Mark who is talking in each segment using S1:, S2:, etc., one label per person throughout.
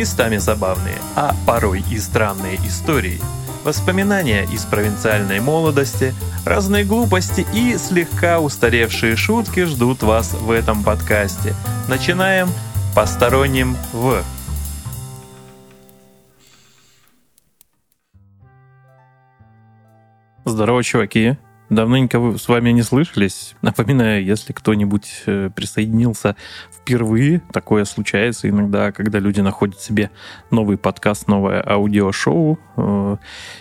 S1: местами забавные, а порой и странные истории, воспоминания из провинциальной молодости, разные глупости и слегка устаревшие шутки ждут вас в этом подкасте. Начинаем посторонним в... Здорово, чуваки! Давненько с вами не слышались. Напоминаю, если кто-нибудь э, присоединился впервые, такое случается иногда, когда люди находят себе новый подкаст, новое аудиошоу, э,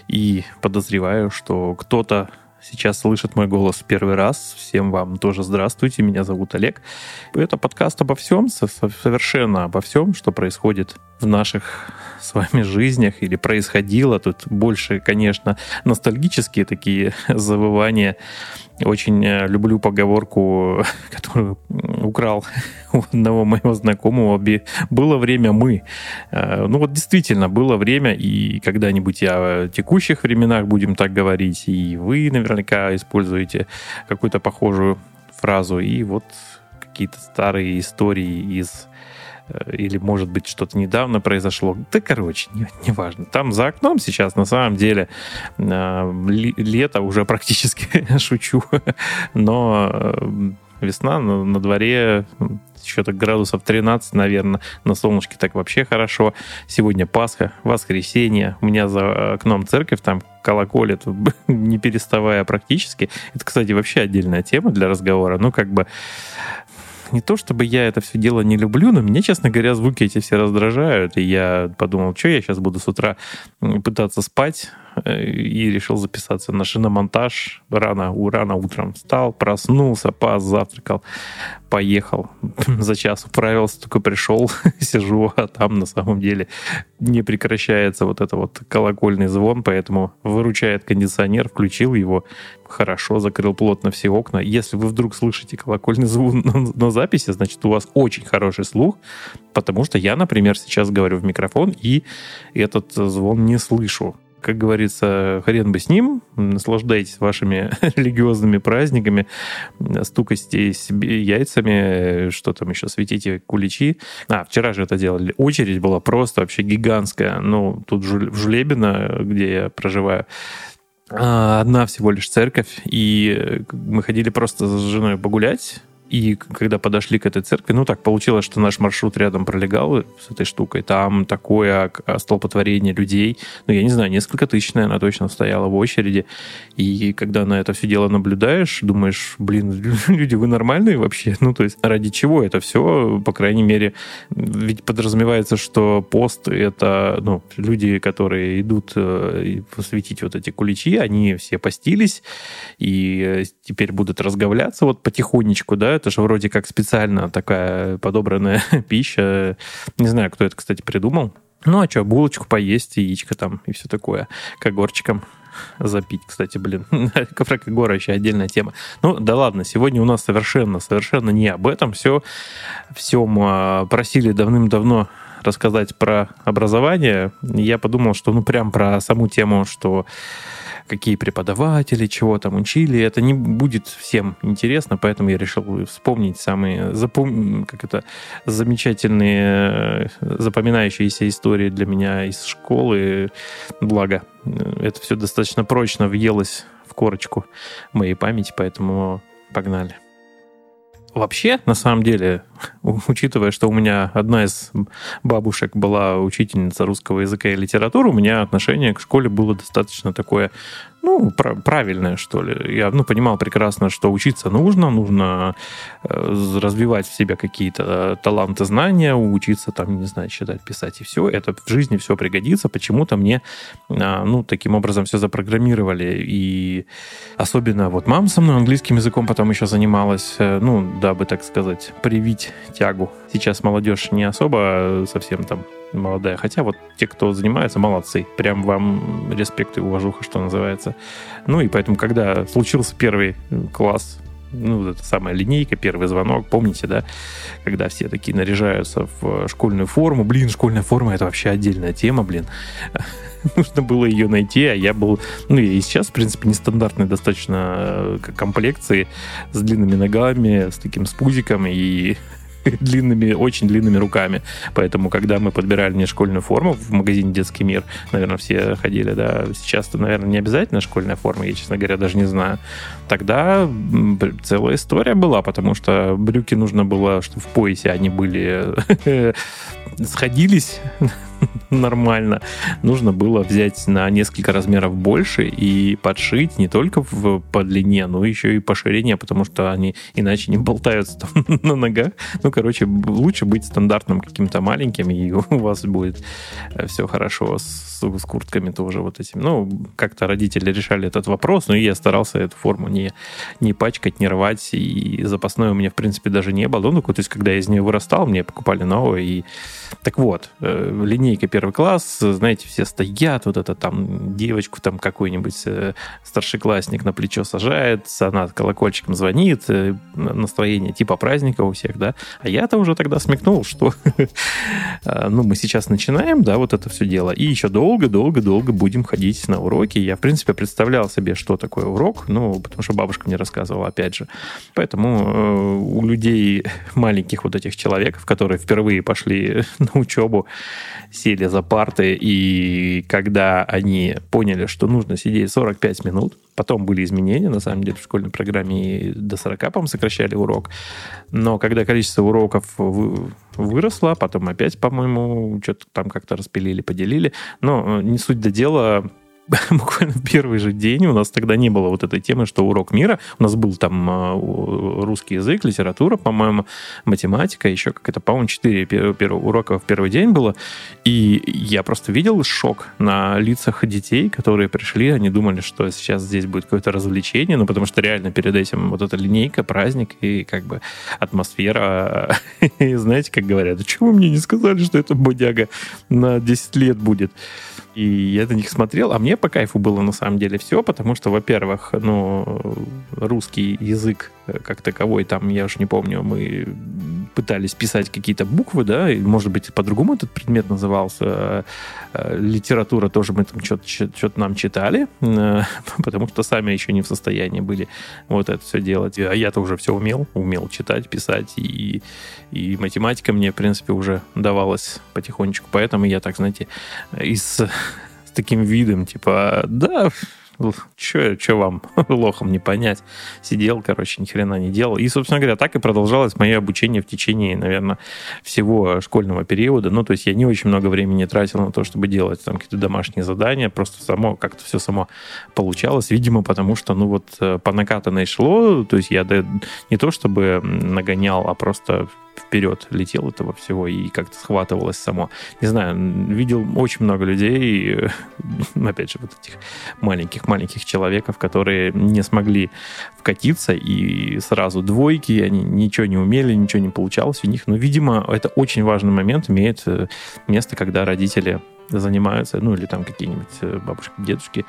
S1: и подозреваю, что кто-то сейчас слышит мой голос первый раз. Всем вам тоже здравствуйте, меня зовут Олег. Это подкаст обо всем, совершенно обо всем, что происходит в наших с вами жизнях или происходило. Тут больше, конечно, ностальгические такие завывания. Очень э, люблю поговорку, которую украл у одного моего знакомого. Было время мы. Э, ну вот действительно, было время, и когда-нибудь я в текущих временах будем так говорить, и вы наверняка используете какую-то похожую фразу. И вот какие-то старые истории из или, может быть, что-то недавно произошло. Да, короче, не, не важно. Там за окном сейчас, на самом деле, э, лето уже практически шучу, но э, весна на, на дворе что-то градусов 13, наверное, на солнышке так вообще хорошо. Сегодня Пасха, воскресенье, у меня за окном церковь, там колоколит, не переставая практически. Это, кстати, вообще отдельная тема для разговора. Ну, как бы не то чтобы я это все дело не люблю, но меня, честно говоря, звуки эти все раздражают. И я подумал, что я сейчас буду с утра пытаться спать, и решил записаться на шиномонтаж. Рано, рано утром встал, проснулся, позавтракал, поехал. За час управился, только пришел, сижу, а там на самом деле не прекращается вот это вот колокольный звон, поэтому выручает кондиционер, включил его, хорошо, закрыл плотно все окна. Если вы вдруг слышите колокольный звон на, на записи, значит, у вас очень хороший слух, потому что я, например, сейчас говорю в микрофон, и этот звон не слышу как говорится, хрен бы с ним, наслаждайтесь вашими религиозными праздниками, стукайте себе яйцами, что там еще, светите куличи. А, вчера же это делали. Очередь была просто вообще гигантская. Ну, тут в Жулебино, где я проживаю, а, одна всего лишь церковь, и мы ходили просто с женой погулять, и когда подошли к этой церкви, ну так получилось, что наш маршрут рядом пролегал с этой штукой. Там такое столпотворение людей. Ну, я не знаю, несколько тысяч, наверное, точно стояло в очереди. И когда на это все дело наблюдаешь, думаешь, блин, люди, вы нормальные вообще? Ну, то есть ради чего это все? По крайней мере, ведь подразумевается, что пост — это ну, люди, которые идут э, посвятить вот эти куличи, они все постились и э, теперь будут разговляться вот потихонечку, да, это же вроде как специально такая подобранная пища. Не знаю, кто это, кстати, придумал. Ну, а что, булочку поесть, яичко там и все такое. Когорчиком запить, кстати, блин. Про Когора еще отдельная тема. Ну, да ладно, сегодня у нас совершенно, совершенно не об этом. Все, всем а, просили давным-давно рассказать про образование. Я подумал, что ну прям про саму тему, что какие преподаватели, чего там учили. Это не будет всем интересно, поэтому я решил вспомнить самые запом... как это, замечательные, запоминающиеся истории для меня из школы. Благо, это все достаточно прочно въелось в корочку моей памяти, поэтому погнали. Вообще, на самом деле, учитывая, что у меня одна из бабушек была учительница русского языка и литературы, у меня отношение к школе было достаточно такое ну, правильное, что ли. Я, ну, понимал прекрасно, что учиться нужно, нужно э, развивать в себе какие-то э, таланты, знания, учиться там, не знаю, читать, писать и все. Это в жизни все пригодится. Почему-то мне, э, ну, таким образом все запрограммировали. И особенно вот мама со мной английским языком потом еще занималась, э, ну, дабы, так сказать, привить тягу. Сейчас молодежь не особо совсем там молодая. Хотя вот те, кто занимается, молодцы. Прям вам респект и уважуха, что называется. Ну и поэтому, когда случился первый класс, ну, вот эта самая линейка, первый звонок, помните, да, когда все такие наряжаются в школьную форму. Блин, школьная форма — это вообще отдельная тема, блин. Нужно было ее найти, а я был, ну, и сейчас, в принципе, нестандартной достаточно э, комплекции, с длинными ногами, с таким спузиком и длинными, очень длинными руками. Поэтому, когда мы подбирали мне школьную форму в магазине «Детский мир», наверное, все ходили, да, сейчас-то, наверное, не обязательно школьная форма, я, честно говоря, даже не знаю. Тогда целая история была, потому что брюки нужно было, чтобы в поясе они были сходились нормально, нужно было взять на несколько размеров больше и подшить не только в, по длине, но еще и по ширине, потому что они иначе не болтаются там на ногах. Ну, короче, лучше быть стандартным каким-то маленьким, и у вас будет э, все хорошо с, с куртками тоже вот этим. Ну, как-то родители решали этот вопрос, но я старался эту форму не, не пачкать, не рвать, и запасной у меня, в принципе, даже не было. Ну, то есть, когда я из нее вырастал, мне покупали новую, и так вот, э, линейка первый класс, знаете, все стоят, вот это там девочку там какой-нибудь э, старшеклассник на плечо сажает, она колокольчиком звонит, э, настроение типа праздника у всех, да. А я-то уже тогда смекнул, что ну, мы сейчас начинаем, да, вот это все дело, и еще долго-долго-долго будем ходить на уроки. Я, в принципе, представлял себе, что такое урок, ну, потому что бабушка мне рассказывала, опять же. Поэтому у людей маленьких вот этих человеков, которые впервые пошли на учебу, сели за парты, и когда они поняли, что нужно сидеть 45 минут, потом были изменения, на самом деле, в школьной программе до 40, по-моему, сокращали урок, но когда количество уроков выросло, потом опять, по-моему, что-то там как-то распилили, поделили, но не суть до дела, буквально первый же день у нас тогда не было вот этой темы, что урок мира. У нас был там а, русский язык, литература, по-моему, математика, еще как-то, по-моему, 4 первых урока в первый день было. И я просто видел шок на лицах детей, которые пришли, они думали, что сейчас здесь будет какое-то развлечение, ну, потому что реально перед этим вот эта линейка, праздник и как бы атмосфера. И знаете, как говорят, почему мне не сказали, что это бодяга на 10 лет будет? И я на них смотрел, а мне по кайфу было на самом деле все, потому что, во-первых, ну, русский язык как таковой, там, я уж не помню, мы пытались писать какие-то буквы, да, и, может быть, по-другому этот предмет назывался. Э, литература тоже мы там что-то нам читали, э, потому что сами еще не в состоянии были вот это все делать. А я-то уже все умел, умел читать, писать, и, и математика мне, в принципе, уже давалась потихонечку. Поэтому я так, знаете, из с таким видом, типа, да, что вам, лохом, не понять. Сидел, короче, ни хрена не делал. И, собственно говоря, так и продолжалось мое обучение в течение, наверное, всего школьного периода. Ну, то есть я не очень много времени тратил на то, чтобы делать там какие-то домашние задания. Просто само, как-то все само получалось. Видимо, потому что, ну, вот э, по накатанной шло. То есть я не то чтобы нагонял, а просто вперед летел этого всего и как-то схватывалось само. Не знаю, видел очень много людей, опять же, вот этих маленьких-маленьких человеков, которые не смогли вкатиться и сразу двойки, они ничего не умели, ничего не получалось у них. Но, видимо, это очень важный момент, имеет э, место, когда родители занимаются, ну или там какие-нибудь э, бабушки, дедушки,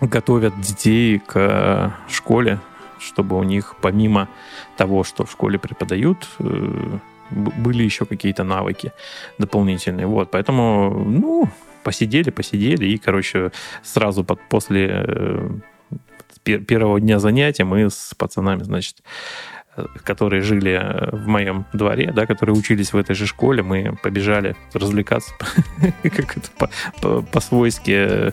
S1: готовят детей к школе, чтобы у них помимо того, что в школе преподают, э, были еще какие-то навыки дополнительные. Вот, поэтому, ну, посидели, посидели, и, короче, сразу под, после э, первого дня занятия мы с пацанами, значит, э, которые жили в моем дворе, да, которые учились в этой же школе, мы побежали развлекаться как это по-свойски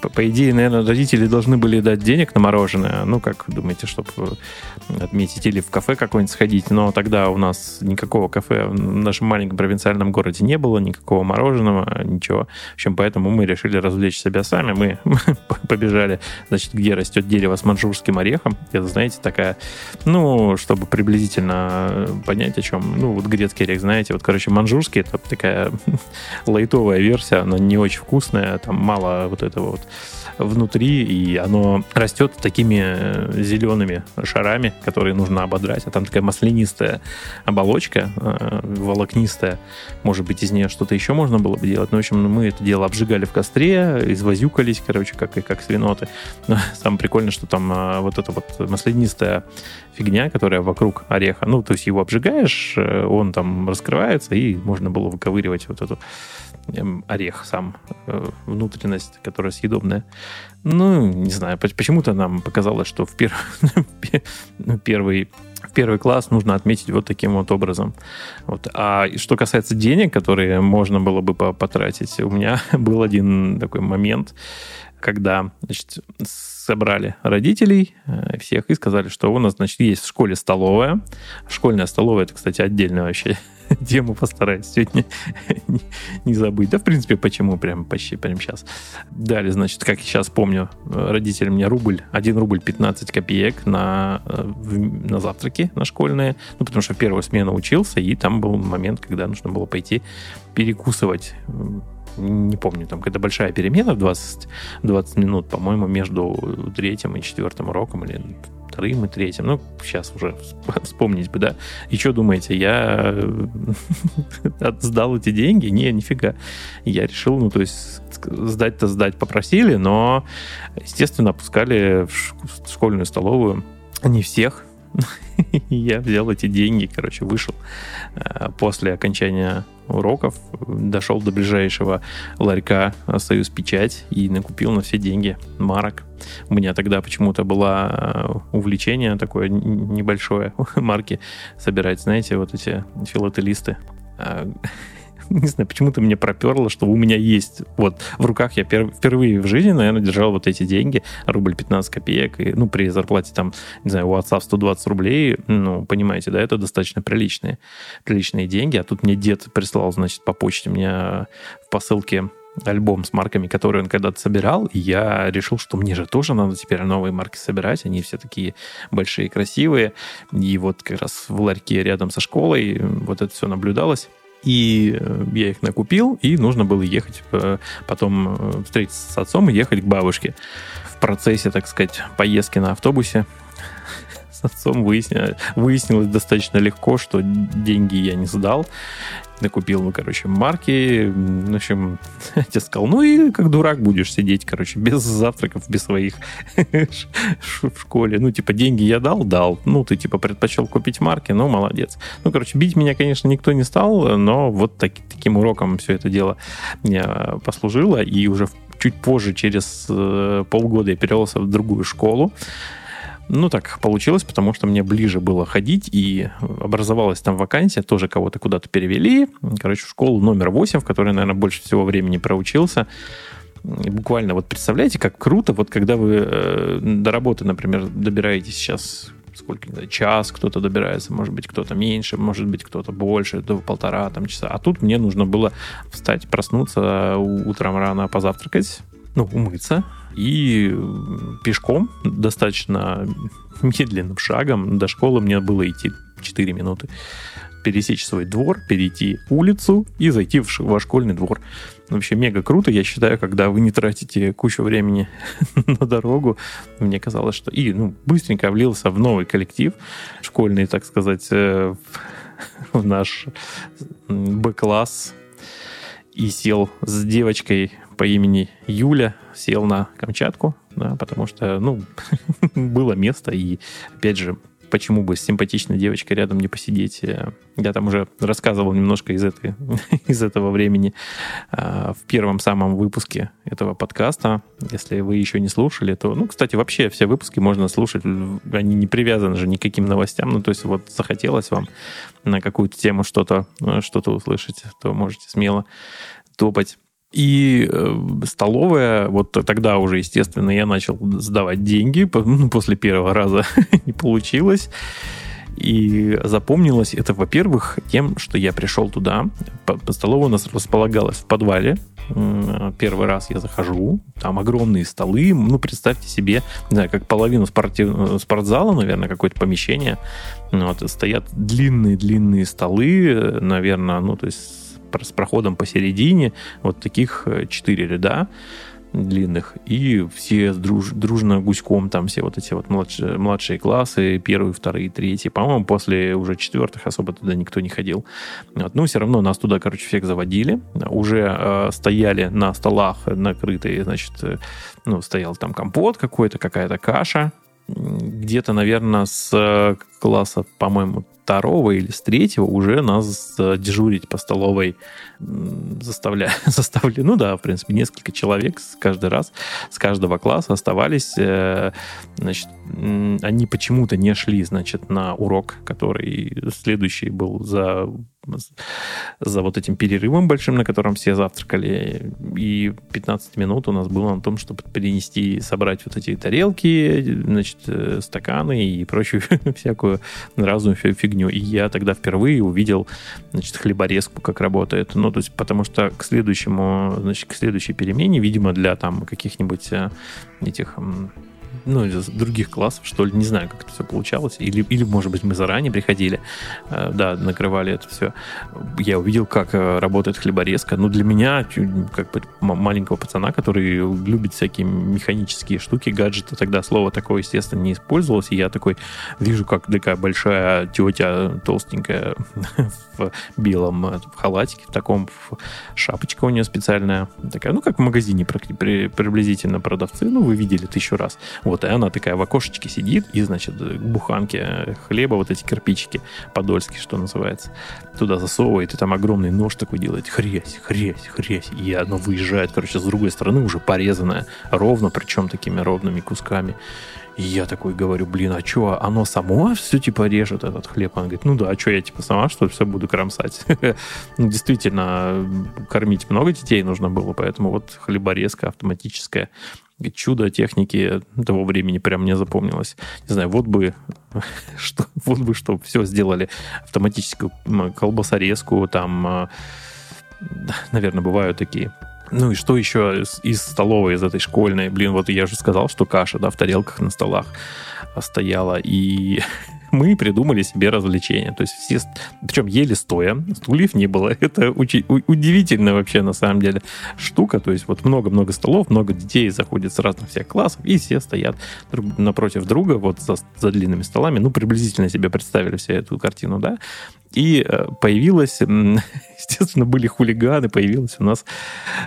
S1: по, по идее, наверное, родители должны были дать денег на мороженое. Ну, как думаете, чтобы отметить или в кафе какое-нибудь сходить. Но тогда у нас никакого кафе в нашем маленьком провинциальном городе не было, никакого мороженого, ничего. В общем, поэтому мы решили развлечь себя сами. Мы побежали, значит, где растет дерево с манжурским орехом. Это, знаете, такая, ну, чтобы приблизительно понять, о чем. Ну, вот грецкий орех, знаете, вот, короче, манжурский это такая лайтовая версия, она не очень вкусная, там мало вот этого вот внутри, и оно растет такими э, зелеными шарами, которые нужно ободрать. А там такая маслянистая оболочка, э, волокнистая. Может быть, из нее что-то еще можно было бы делать. Но, в общем, мы это дело обжигали в костре, извозюкались, короче, как, как свиноты. Но самое прикольное, что там э, вот эта вот маслянистая фигня, которая вокруг ореха, ну, то есть его обжигаешь, он там раскрывается, и можно было выковыривать вот эту орех сам, э, внутренность, которая съедобная. Ну, не знаю, почему-то нам показалось, что в, пер... первый, в первый класс нужно отметить вот таким вот образом. Вот. А что касается денег, которые можно было бы потратить, у меня был один такой момент, когда значит, собрали родителей э, всех и сказали, что у нас, значит, есть в школе столовая. Школьная столовая, это, кстати, отдельная вообще тему постараюсь сегодня не, забыть. Да, в принципе, почему прям почти прямо сейчас. Дали, значит, как я сейчас помню, родители мне рубль, 1 рубль 15 копеек на, э, на завтраки на школьные. Ну, потому что в первую смену учился, и там был момент, когда нужно было пойти перекусывать не помню, там какая-то большая перемена в 20, 20 минут, по-моему, между третьим и четвертым уроком, или вторым и третьим. Ну, сейчас уже вспомнить бы, да. И что думаете, я сдал эти деньги? Не, нифига. Я решил, ну, то есть сдать-то сдать попросили, но, естественно, опускали в школьную столовую не всех, я взял эти деньги, короче, вышел э, после окончания уроков, дошел до ближайшего ларька «Союз Печать» и накупил на все деньги марок. У меня тогда почему-то было э, увлечение такое небольшое марки собирать, знаете, вот эти филателисты. Не знаю, почему-то мне проперло, что у меня есть. Вот в руках я пер, впервые в жизни, наверное, держал вот эти деньги, рубль 15 копеек, и, ну, при зарплате там, не знаю, у отца в 120 рублей, ну, понимаете, да, это достаточно приличные, приличные деньги, а тут мне дед прислал, значит, по почте мне в посылке альбом с марками, которые он когда-то собирал, и я решил, что мне же тоже надо теперь новые марки собирать, они все такие большие, красивые, и вот как раз в ларьке рядом со школой вот это все наблюдалось, и э, я их накупил, и нужно было ехать э, потом э, встретиться с отцом и ехать к бабушке. В процессе, так сказать, поездки на автобусе с отцом выяснилось, выяснилось достаточно легко, что деньги я не сдал накупил, ну, короче, марки. В общем, я сказал, ну и как дурак будешь сидеть, короче, без завтраков, без своих в школе. Ну, типа, деньги я дал? Дал. Ну, ты, типа, предпочел купить марки? Ну, молодец. Ну, короче, бить меня, конечно, никто не стал, но вот так, таким уроком все это дело мне послужило. И уже чуть позже, через э, полгода, я перевелся в другую школу. Ну, так получилось, потому что мне ближе было ходить, и образовалась там вакансия, тоже кого-то куда-то перевели. Короче, в школу номер 8, в которой, наверное, больше всего времени проучился. И буквально, вот представляете, как круто, вот когда вы э, до работы, например, добираетесь сейчас сколько, не знаю, час кто-то добирается, может быть, кто-то меньше, может быть, кто-то больше, до полтора там часа. А тут мне нужно было встать, проснуться утром рано, позавтракать, ну, умыться, и пешком достаточно медленным шагом до школы мне было идти 4 минуты. Пересечь свой двор, перейти улицу и зайти в ваш школьный двор. Вообще мега круто, я считаю, когда вы не тратите кучу времени на дорогу. Мне казалось, что... И ну, быстренько влился в новый коллектив школьный, так сказать, э, в наш Б-класс и сел с девочкой по имени Юля сел на Камчатку, да, потому что, ну, было место, и, опять же, почему бы с симпатичной девочкой рядом не посидеть. Я там уже рассказывал немножко из, этой, из этого времени а, в первом самом выпуске этого подкаста. Если вы еще не слушали, то, ну, кстати, вообще все выпуски можно слушать, они не привязаны же никаким новостям, ну, то есть вот захотелось вам на какую-то тему что-то что услышать, то можете смело топать и э, столовая, вот тогда уже, естественно, я начал сдавать деньги, ну, после первого раза не получилось. И запомнилось это, во-первых, тем, что я пришел туда. Столовая у нас располагалась в подвале. Первый раз я захожу, там огромные столы. Ну, представьте себе, не знаю, как половину спортив... спортзала, наверное, какое-то помещение. Вот, стоят длинные-длинные столы, наверное, ну, то есть с проходом посередине, вот таких э, четыре ряда длинных, и все друж, дружно гуськом, там все вот эти вот младшие, младшие классы, первые, вторые, третьи. По-моему, после уже четвертых особо туда никто не ходил. Вот. Ну, все равно нас туда, короче, всех заводили. Уже э, стояли на столах накрытые, значит, э, ну, стоял там компот какой-то, какая-то каша. Где-то, наверное, с класса, по-моему, второго или с третьего уже нас дежурить по столовой заставляли, заставляли, ну да, в принципе, несколько человек каждый раз, с каждого класса оставались, э, значит, они почему-то не шли, значит, на урок, который следующий был за за вот этим перерывом большим, на котором все завтракали. И 15 минут у нас было на том, чтобы перенести, собрать вот эти тарелки, значит, э, стаканы и прочую всякую разную фигню. И я тогда впервые увидел, значит, хлеборезку, как работает. Ну, то есть, потому что к следующему, значит, к следующей перемене, видимо, для там каких-нибудь э, этих ну, из других классов, что ли, не знаю, как это все получалось. Или, или может быть, мы заранее приходили, э, да, накрывали это все. Я увидел, как э, работает хлеборезка. Ну, для меня, как бы маленького пацана, который любит всякие механические штуки, гаджеты, тогда слово такое, естественно, не использовалось. И я такой вижу, как такая большая тетя толстенькая в белом э, в халатике, в таком в шапочка у нее специальная, такая, ну, как в магазине приблизительно продавцы, ну, вы видели тысячу раз. Вот, и она такая в окошечке сидит, и, значит, буханки хлеба, вот эти кирпичики подольские, что называется, туда засовывает, и там огромный нож такой делает, хресь, хресь, хресь, и оно выезжает, короче, с другой стороны уже порезанное, ровно, причем такими ровными кусками. И я такой говорю, блин, а что, оно само все типа режет этот хлеб? Она говорит, ну да, а что, я типа сама что все буду кромсать? ну, действительно, кормить много детей нужно было, поэтому вот хлеборезка автоматическая чудо техники того времени прям мне запомнилось. Не знаю, вот бы что, вот бы что все сделали автоматическую колбасорезку, там, а, наверное, бывают такие ну и что еще из, столовой, из этой школьной? Блин, вот я же сказал, что каша, да, в тарелках на столах стояла. И мы придумали себе развлечение. То есть все, причем еле стоя, стульев не было. Это учи, у, удивительно вообще на самом деле штука. То есть вот много-много столов, много детей заходят с разных всех классов, и все стоят друг напротив друга, вот за, за длинными столами. Ну, приблизительно себе представили всю эту картину, да. И э, появилась, естественно, были хулиганы, появилась у нас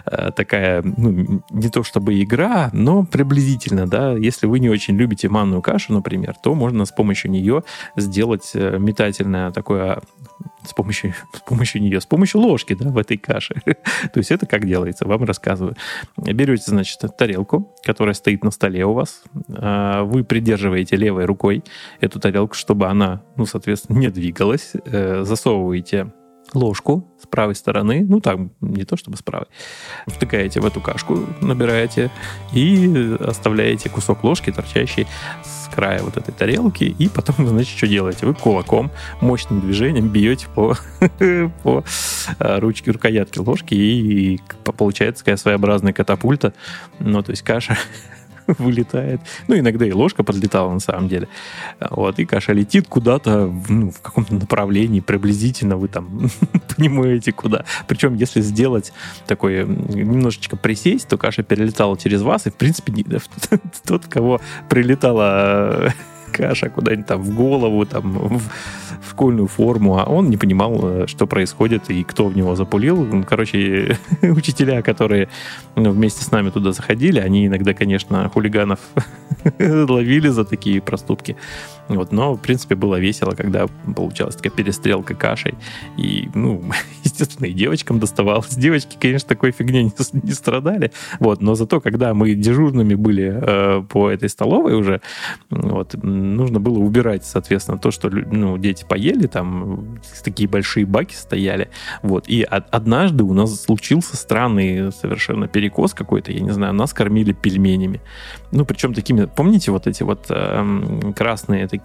S1: э, такая, ну, не то чтобы игра, но приблизительно, да, если вы не очень любите манную кашу, например, то можно с помощью нее сделать э, метательное такое с помощью, с помощью нее, с помощью ложки, да, в этой каше. То есть это как делается, вам рассказываю. Берете, значит, тарелку, которая стоит на столе у вас, а, вы придерживаете левой рукой эту тарелку, чтобы она, ну, соответственно, не двигалась, э, засовываете ложку с правой стороны, ну так, не то чтобы с правой, втыкаете в эту кашку, набираете и оставляете кусок ложки, торчащий с края вот этой тарелки, и потом, значит, что делаете? Вы кулаком, мощным движением бьете по, по а, ручке, рукоятке ложки, и получается такая своеобразная катапульта, ну, то есть каша вылетает. Ну, иногда и ложка подлетала на самом деле. Вот, и каша летит куда-то ну, в каком-то направлении, приблизительно вы там понимаете куда. Причем, если сделать такое, немножечко присесть, то каша перелетала через вас, и, в принципе, тот, кого прилетала каша куда-нибудь там в голову, там в, в школьную форму, а он не понимал, э, что происходит и кто в него запулил. Короче, учителя, которые ну, вместе с нами туда заходили, они иногда, конечно, хулиганов ловили за такие проступки. Вот, но, в принципе, было весело, когда получалась такая перестрелка кашей. И, ну, естественно, и девочкам доставалось. Девочки, конечно, такой фигней не, не страдали. Вот, но зато, когда мы дежурными были э, по этой столовой уже, вот, нужно было убирать, соответственно, то, что ну, дети поели, там такие большие баки стояли. Вот, и однажды у нас случился странный совершенно перекос какой-то, я не знаю, нас кормили пельменями. Ну, причем такими, помните вот эти вот э, красные такие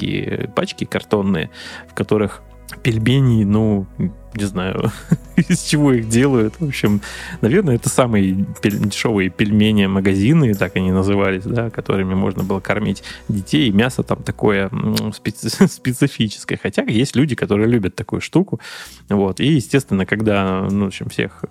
S1: пачки картонные, в которых пельмени, ну, не знаю, из чего их делают. В общем, наверное, это самые дешевые пельмени магазины, так они назывались, да, которыми можно было кормить детей. И мясо там такое специ- специфическое. Хотя есть люди, которые любят такую штуку. Вот. И, естественно, когда, ну, в общем, всех,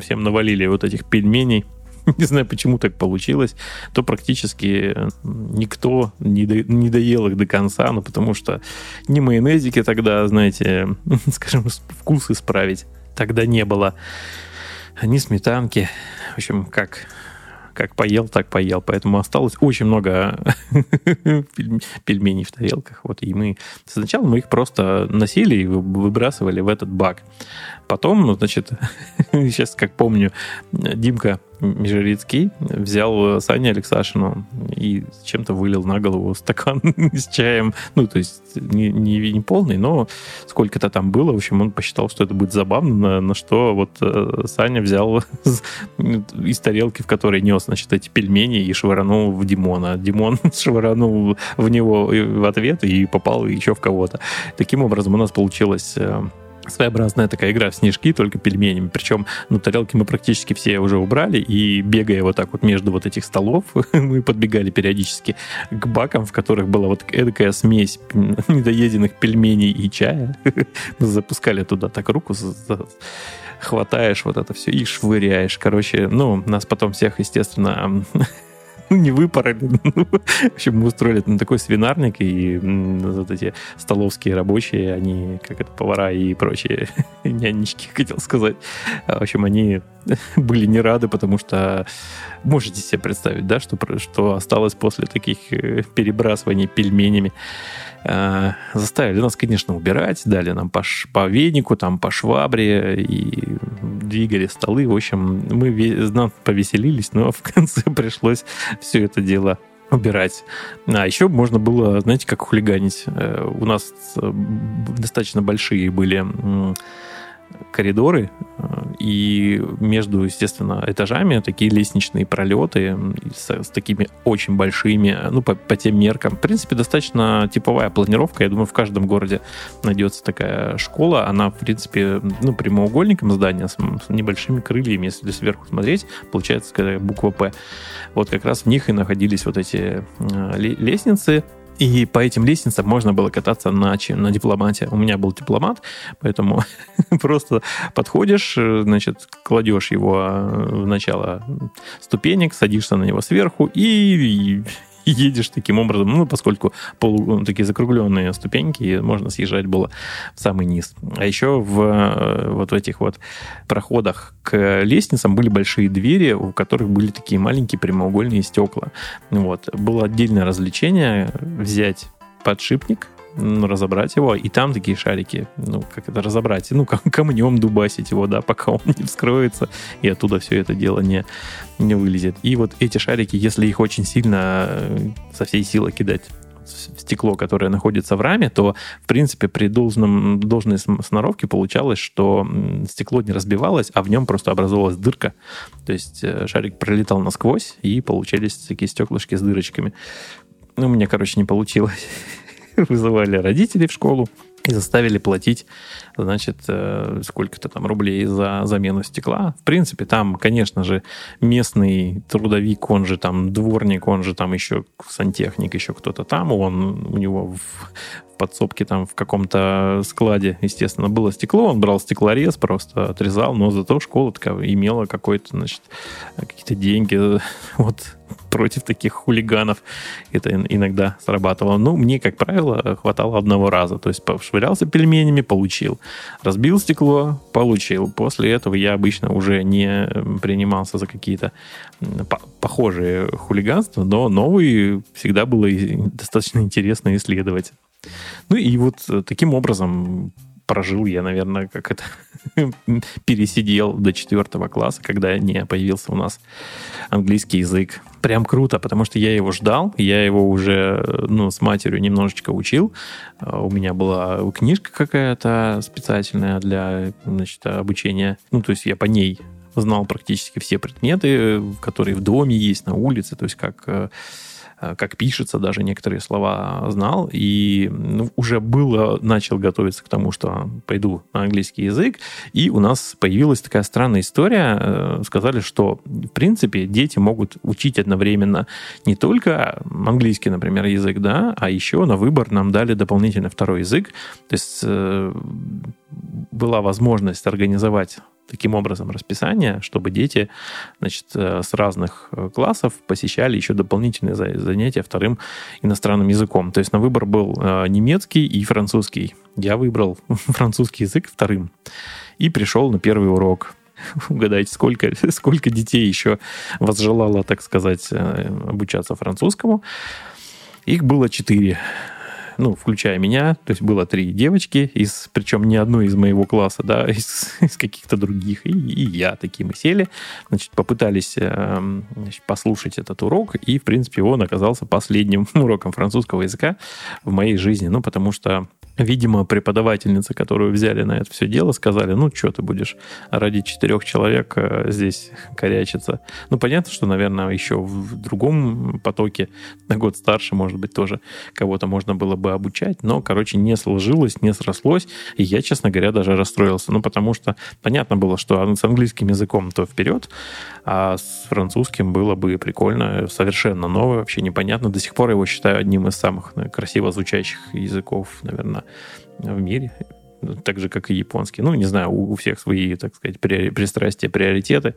S1: всем навалили вот этих пельменей, не знаю, почему так получилось, то практически никто не, до, не доел их до конца, ну, потому что ни майонезики тогда, знаете, скажем, вкус исправить тогда не было, ни сметанки. В общем, как как поел, так поел. Поэтому осталось очень много пельменей в тарелках. Вот, и мы сначала мы их просто носили и выбрасывали в этот бак. Потом, ну, значит, сейчас, как помню, Димка Межерицкий взял Саню Алексашину и чем-то вылил на голову стакан с чаем. Ну, то есть не, не, не полный, но сколько-то там было. В общем, он посчитал, что это будет забавно, на, на что вот э, Саня взял из тарелки, в которой нес, значит, эти пельмени и швырнул в Димона. Димон швырнул в него в ответ и попал еще в кого-то. Таким образом, у нас получилось э, своеобразная такая игра в снежки, только пельменями. Причем, ну, тарелки мы практически все уже убрали, и бегая вот так вот между вот этих столов, мы подбегали периодически к бакам, в которых была вот эдакая смесь недоеденных пельменей и чая. Запускали туда так руку, хватаешь вот это все и швыряешь. Короче, ну, нас потом всех, естественно, не выпороли. Ну, в общем, мы устроили на такой свинарник, и вот эти столовские рабочие, они, как это, повара и прочие нянечки, хотел сказать. В общем, они были не рады, потому что можете себе представить, да, что, что осталось после таких э, перебрасываний пельменями. А, заставили нас, конечно, убирать, дали нам по, по венику, там, по швабре и двигали столы. В общем, мы нам повеселились, но в конце пришлось все это дело убирать. А еще можно было, знаете, как хулиганить. Э, у нас э, достаточно большие были коридоры, э, и между, естественно, этажами такие лестничные пролеты с, с такими очень большими, ну, по, по тем меркам. В принципе, достаточно типовая планировка. Я думаю, в каждом городе найдется такая школа. Она, в принципе, ну, прямоугольником здания с, с небольшими крыльями. Если сверху смотреть, получается такая буква «П». Вот как раз в них и находились вот эти э, лестницы, и по этим лестницам можно было кататься на, на дипломате. У меня был дипломат, поэтому просто подходишь, э, значит, кладешь его э, в начало ступенек, садишься на него сверху и и едешь таким образом, ну, поскольку полу, ну, такие закругленные ступеньки, можно съезжать было в самый низ. А еще в э, вот в этих вот проходах к лестницам были большие двери, у которых были такие маленькие прямоугольные стекла. Вот. Было отдельное развлечение взять подшипник, разобрать его, и там такие шарики, ну, как это разобрать, ну, как камнем дубасить его, да, пока он не вскроется, и оттуда все это дело не, не вылезет. И вот эти шарики, если их очень сильно э, со всей силы кидать в стекло, которое находится в раме, то, в принципе, при должном, должной сноровке получалось, что стекло не разбивалось, а в нем просто образовалась дырка. То есть э, шарик пролетал насквозь, и получались такие стеклышки с дырочками. Ну, меня, короче, не получилось. вызывали родителей в школу и заставили платить, значит, э, сколько-то там рублей за замену стекла. В принципе, там, конечно же, местный трудовик, он же там дворник, он же там еще сантехник, еще кто-то там, он у него в, подсобке там в каком-то складе, естественно, было стекло, он брал стеклорез, просто отрезал, но зато школа такая имела какой-то, значит, какие-то деньги вот против таких хулиганов. Это иногда срабатывало. Ну, мне, как правило, хватало одного раза. То есть швырялся пельменями, получил. Разбил стекло, получил. После этого я обычно уже не принимался за какие-то похожие хулиганства, но новые всегда было достаточно интересно исследовать. Ну и вот э, таким образом прожил я, наверное, как это пересидел до четвертого класса, когда не появился у нас английский язык. Прям круто, потому что я его ждал, я его уже ну, с матерью немножечко учил. А, у меня была книжка какая-то специальная для значит, обучения. Ну, то есть я по ней знал практически все предметы, которые в доме есть, на улице, то есть как э, Э, как пишется, даже некоторые слова знал, и ну, уже было, начал готовиться к тому, что пойду на английский язык, и у нас появилась такая странная история, э, сказали, что, в принципе, дети могут учить одновременно не только английский, например, язык, да, а еще на выбор нам дали дополнительно второй язык, то есть э, была возможность организовать таким образом расписание, чтобы дети значит, э, с разных э, классов посещали еще дополнительные занятия вторым иностранным языком. То есть на выбор был э, немецкий и французский. Я выбрал французский язык вторым и пришел на первый урок. угадайте, сколько, сколько детей еще возжелало, так сказать, обучаться французскому. Их было четыре ну, включая меня, то есть было три девочки, из, причем не одной из моего класса, да, из, из каких-то других, и, и я такие мы сели, значит, попытались э, значит, послушать этот урок, и, в принципе, он оказался последним уроком французского языка в моей жизни, ну, потому что Видимо, преподавательница, которую взяли на это все дело, сказали, ну, что ты будешь ради четырех человек э, здесь корячиться. Ну, понятно, что, наверное, еще в другом потоке, на год старше, может быть, тоже кого-то можно было бы обучать, но, короче, не сложилось, не срослось, и я, честно говоря, даже расстроился. Ну, потому что понятно было, что с английским языком то вперед, а с французским было бы прикольно, совершенно новое, вообще непонятно. До сих пор его считаю одним из самых э, красиво звучащих языков, наверное, в мире, так же, как и японский. Ну, не знаю, у всех свои, так сказать, пристрастия, приоритеты.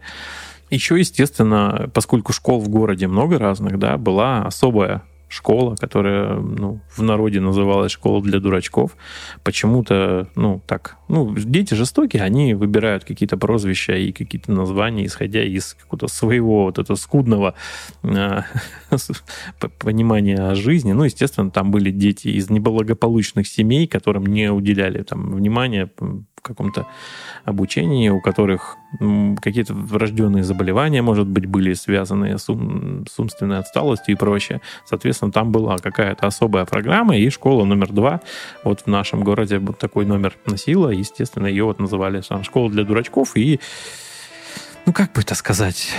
S1: Еще, естественно, поскольку школ в городе много разных, да, была особая школа, которая ну, в народе называлась школа для дурачков. Почему-то, ну, так, ну, дети жестокие, они выбирают какие-то прозвища и какие-то названия, исходя из какого-то своего вот этого скудного э, понимания жизни. Ну, естественно, там были дети из неблагополучных семей, которым не уделяли там внимания каком-то обучении, у которых какие-то врожденные заболевания, может быть, были связаны с, ум, с умственной отсталостью и прочее. Соответственно, там была какая-то особая программа, и школа номер два вот в нашем городе вот такой номер носила. Естественно, ее вот называли сам школа для дурачков. И, ну, как бы это сказать,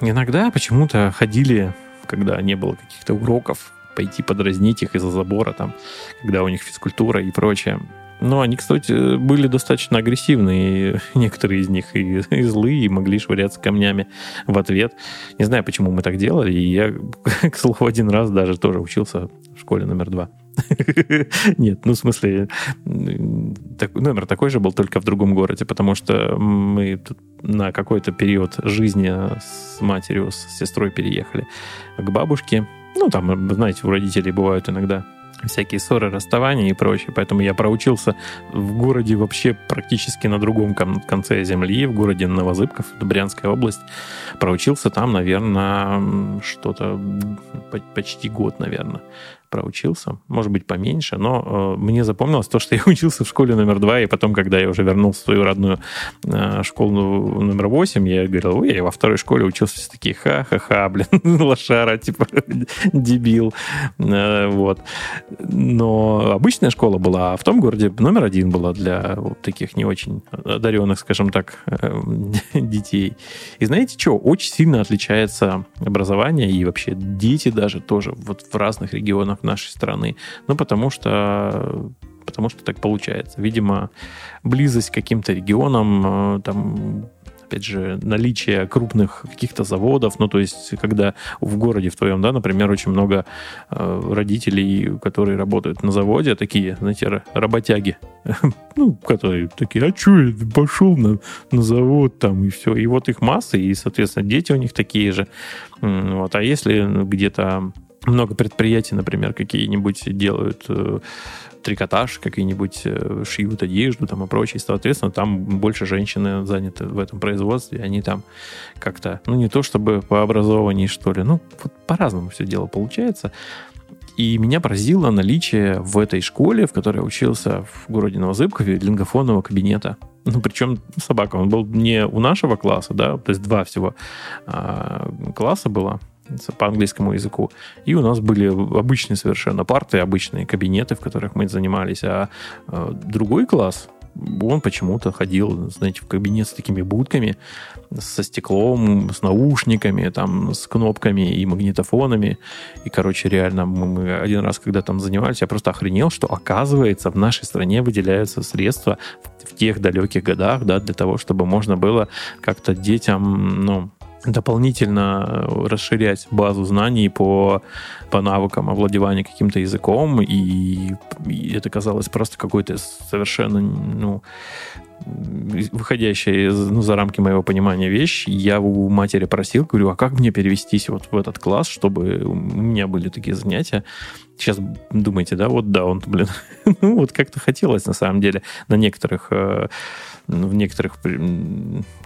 S1: иногда почему-то ходили, когда не было каких-то уроков, пойти подразнить их из-за забора, там, когда у них физкультура и прочее. Но они, кстати, были достаточно агрессивные, некоторые из них и, и злые, и могли швыряться камнями в ответ. Не знаю, почему мы так делали, и я, к слову, один раз даже тоже учился в школе номер два. Нет, ну, в смысле, так, номер такой же был, только в другом городе, потому что мы тут на какой-то период жизни с матерью, с сестрой переехали к бабушке. Ну, там, знаете, у родителей бывают иногда всякие ссоры, расставания и прочее. Поэтому я проучился в городе вообще практически на другом конце земли, в городе Новозыбков, Брянская область. Проучился там, наверное, что-то почти год, наверное проучился, может быть, поменьше, но э, мне запомнилось то, что я учился в школе номер два, и потом, когда я уже вернулся в свою родную э, школу номер восемь, я говорил, ой, я во второй школе учился, все такие, ха-ха-ха, блин, лошара, типа, дебил, э, вот. Но обычная школа была, а в том городе номер один была для вот таких не очень одаренных, скажем так, э, детей. И знаете что, очень сильно отличается образование, и вообще дети даже тоже вот в разных регионах нашей страны. Ну, потому что потому что так получается. Видимо, близость к каким-то регионам, э, там, опять же, наличие крупных каких-то заводов, ну, то есть, когда в городе в твоем, да, например, очень много э, родителей, которые работают на заводе, такие, знаете, работяги, ну, которые такие, а что, я пошел на, на завод там, и все. И вот их масса, и, соответственно, дети у них такие же. Вот. А если где-то много предприятий, например, какие-нибудь делают э, трикотаж, какие-нибудь э, шьют одежду там и прочее. Соответственно, там больше женщины заняты в этом производстве. Они там как-то, ну, не то чтобы по образованию, что ли, ну, вот по-разному все дело получается. И меня поразило наличие в этой школе, в которой я учился в городе Новозыбкове, лингофонного кабинета. Ну, причем собака, он был не у нашего класса, да, то есть два всего а, класса было по английскому языку. И у нас были обычные совершенно парты, обычные кабинеты, в которых мы занимались. А э, другой класс, он почему-то ходил, знаете, в кабинет с такими будками, со стеклом, с наушниками, там, с кнопками и магнитофонами. И, короче, реально, мы, мы один раз, когда там занимались, я просто охренел, что, оказывается, в нашей стране выделяются средства в, в тех далеких годах, да, для того, чтобы можно было как-то детям, ну, дополнительно расширять базу знаний по, по навыкам овладевания каким-то языком, и, и это казалось просто какой-то совершенно, ну, выходящая ну, за рамки моего понимания вещь. Я у матери просил, говорю, а как мне перевестись вот в этот класс, чтобы у меня были такие занятия? Сейчас думаете, да, вот да, он, блин, ну вот как-то хотелось на самом деле на некоторых э, в некоторых,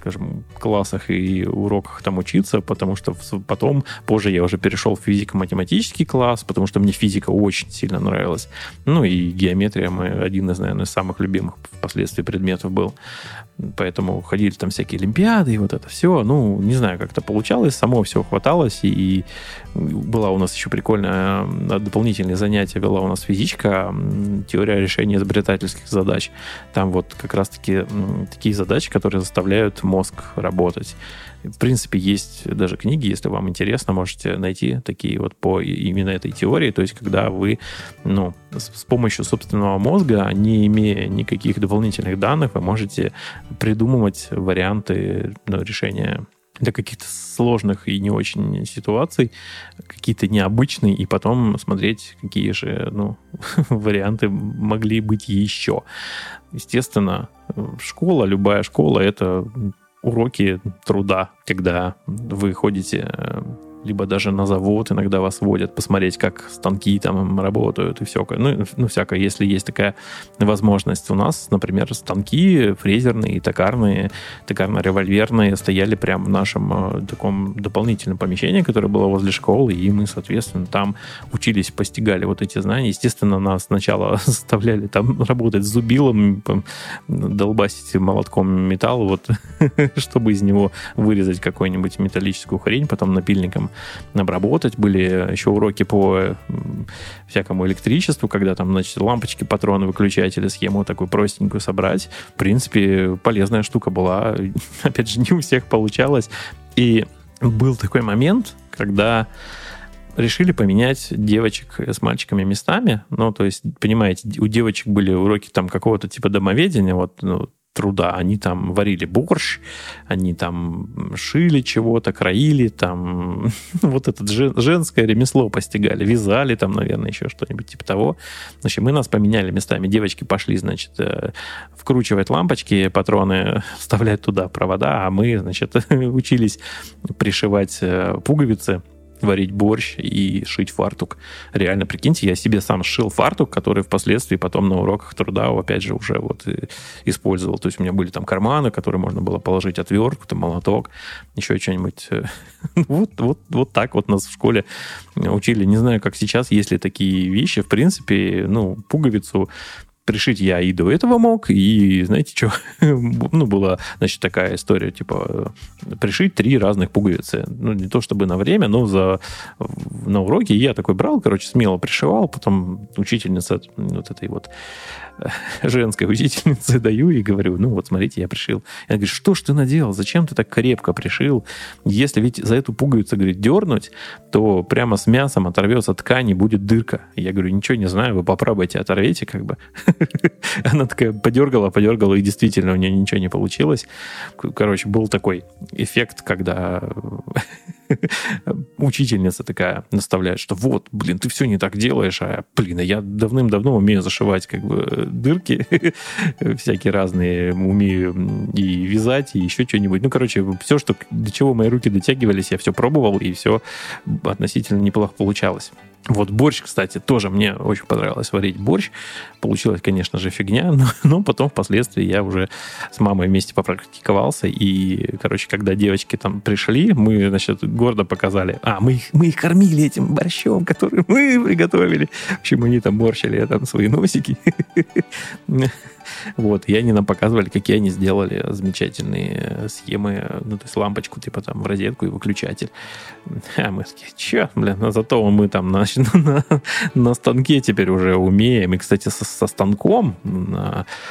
S1: скажем, классах и уроках там учиться, потому что потом, позже я уже перешел в физико-математический класс, потому что мне физика очень сильно нравилась. Ну и геометрия мой один из, наверное, самых любимых впоследствии предметов был. Поэтому ходили там всякие олимпиады и вот это все. Ну, не знаю, как это получалось, само все хваталось. И была у нас еще прикольная дополнительное занятие, вела у нас физичка, теория решения изобретательских задач. Там вот как раз-таки такие задачи, которые заставляют мозг работать. В принципе, есть даже книги, если вам интересно, можете найти такие вот по именно этой теории. То есть, когда вы ну, с помощью собственного мозга, не имея никаких дополнительных данных, вы можете придумывать варианты ну, решения для каких-то сложных и не очень ситуаций, какие-то необычные, и потом смотреть, какие же ну, варианты могли быть еще. Естественно, школа, любая школа, это уроки труда, когда вы ходите э, либо даже на завод иногда вас водят посмотреть, как станки там работают и все. Ну, ну, всякое, если есть такая возможность. У нас, например, станки фрезерные, токарные, токарно-револьверные стояли прямо в нашем э, таком дополнительном помещении, которое было возле школы, и мы, соответственно, там учились, постигали вот эти знания. Естественно, нас сначала заставляли там работать с зубилом, долбасить молотком металл, вот, чтобы из него вырезать какую-нибудь металлическую хрень, потом напильником обработать. Были еще уроки по всякому электричеству, когда там, значит, лампочки, патроны, выключатели, схему такую простенькую собрать. В принципе, полезная штука была. Опять же, не у всех получалось. И был такой момент, когда решили поменять девочек с мальчиками местами. Ну, то есть, понимаете, у девочек были уроки там какого-то типа домоведения, вот, ну, труда. Они там варили борщ, они там шили чего-то, краили, там вот это женское ремесло постигали, вязали там, наверное, еще что-нибудь типа того. Значит, мы нас поменяли местами. Девочки пошли, значит, э, вкручивать лампочки, патроны, вставлять туда провода, а мы, значит, учились пришивать э, пуговицы варить борщ и шить фартук. Реально, прикиньте, я себе сам сшил фартук, который впоследствии потом на уроках труда, опять же, уже вот э, использовал. То есть у меня были там карманы, которые можно было положить отвертку, там молоток, еще что-нибудь. Вот, вот, вот так вот нас в школе учили. Не знаю, как сейчас, есть ли такие вещи. В принципе, ну, пуговицу пришить я и до этого мог, и знаете что, ну, была, значит, такая история, типа, пришить три разных пуговицы. Ну, не то чтобы на время, но за, на уроке я такой брал, короче, смело пришивал, потом учительница вот этой вот женской учительнице даю и говорю, ну вот смотрите, я пришил. Она говорит, что ж ты наделал, зачем ты так крепко пришил? Если ведь за эту пуговицу, говорит, дернуть, то прямо с мясом оторвется ткань и будет дырка. Я говорю, ничего не знаю, вы попробуйте, оторвите как бы. Она такая подергала, подергала, и действительно у нее ничего не получилось. Короче, был такой эффект, когда учительница такая наставляет, что вот, блин, ты все не так делаешь, а, блин, я давным-давно умею зашивать как бы дырки всякие разные, умею и вязать, и еще что-нибудь. Ну, короче, все, что, до чего мои руки дотягивались, я все пробовал, и все относительно неплохо получалось. Вот борщ, кстати, тоже мне очень понравилось варить борщ. Получилось, конечно же, фигня, но, но потом впоследствии я уже с мамой вместе попрактиковался. И, короче, когда девочки там пришли, мы, значит, гордо показали. А, мы их, мы их кормили этим борщом, который мы приготовили. В общем, они там морщили там свои носики. Вот, и они нам показывали, какие они сделали замечательные схемы, ну, то есть лампочку, типа там в розетку и выключатель. А мы такие, че, блин, а зато мы там на, на, на станке теперь уже умеем. И, кстати, со, со станком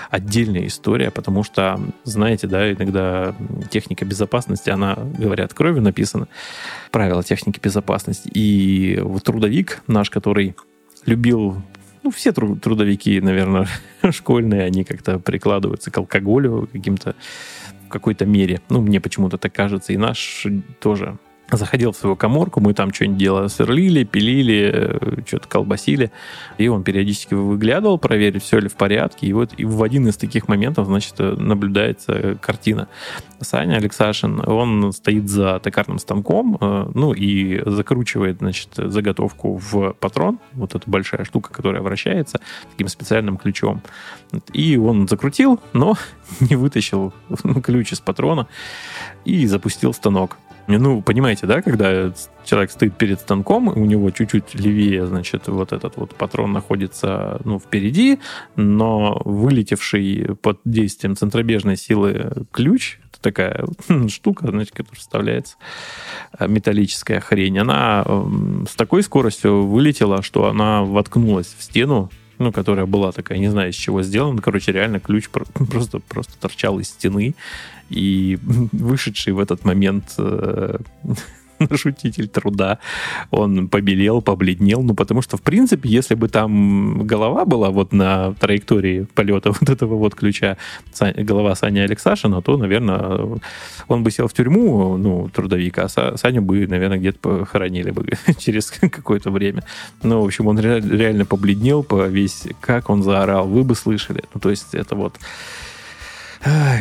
S1: отдельная история, потому что, знаете, да, иногда техника безопасности, она, говорят, кровью написана, правила техники безопасности. И вот трудовик наш, который любил ну, все трудовики, наверное, школьные, они как-то прикладываются к алкоголю каким-то в какой-то мере. Ну, мне почему-то так кажется. И наш тоже заходил в свою коморку, мы там что-нибудь делали, сверлили, пилили, э, что-то колбасили, и он периодически выглядывал, проверить, все ли в порядке, и вот и в один из таких моментов, значит, наблюдается картина. Саня Алексашин, он стоит за токарным станком, э, ну, и закручивает, значит, заготовку в патрон, вот эта большая штука, которая вращается таким специальным ключом. И он закрутил, но не вытащил ключ из патрона и запустил станок. Ну, понимаете, да, когда человек стоит перед станком, у него чуть-чуть левее, значит, вот этот вот патрон находится, ну, впереди, но вылетевший под действием центробежной силы ключ, это такая штука, значит, которая вставляется, э, металлическая хрень, она эм, с такой скоростью вылетела, что она воткнулась в стену, ну, которая была такая, не знаю, из чего сделана. Короче, реально ключ просто, просто торчал из стены. И вышедший в этот момент э, шутитель труда, он побелел, побледнел, ну, потому что, в принципе, если бы там голова была вот на траектории полета вот этого вот ключа, голова Сани Алексашина, то, наверное, он бы сел в тюрьму, ну, трудовика, а Саню бы, наверное, где-то похоронили бы через какое-то время. Ну, в общем, он реально побледнел по весь, как он заорал, вы бы слышали. Ну, то есть это вот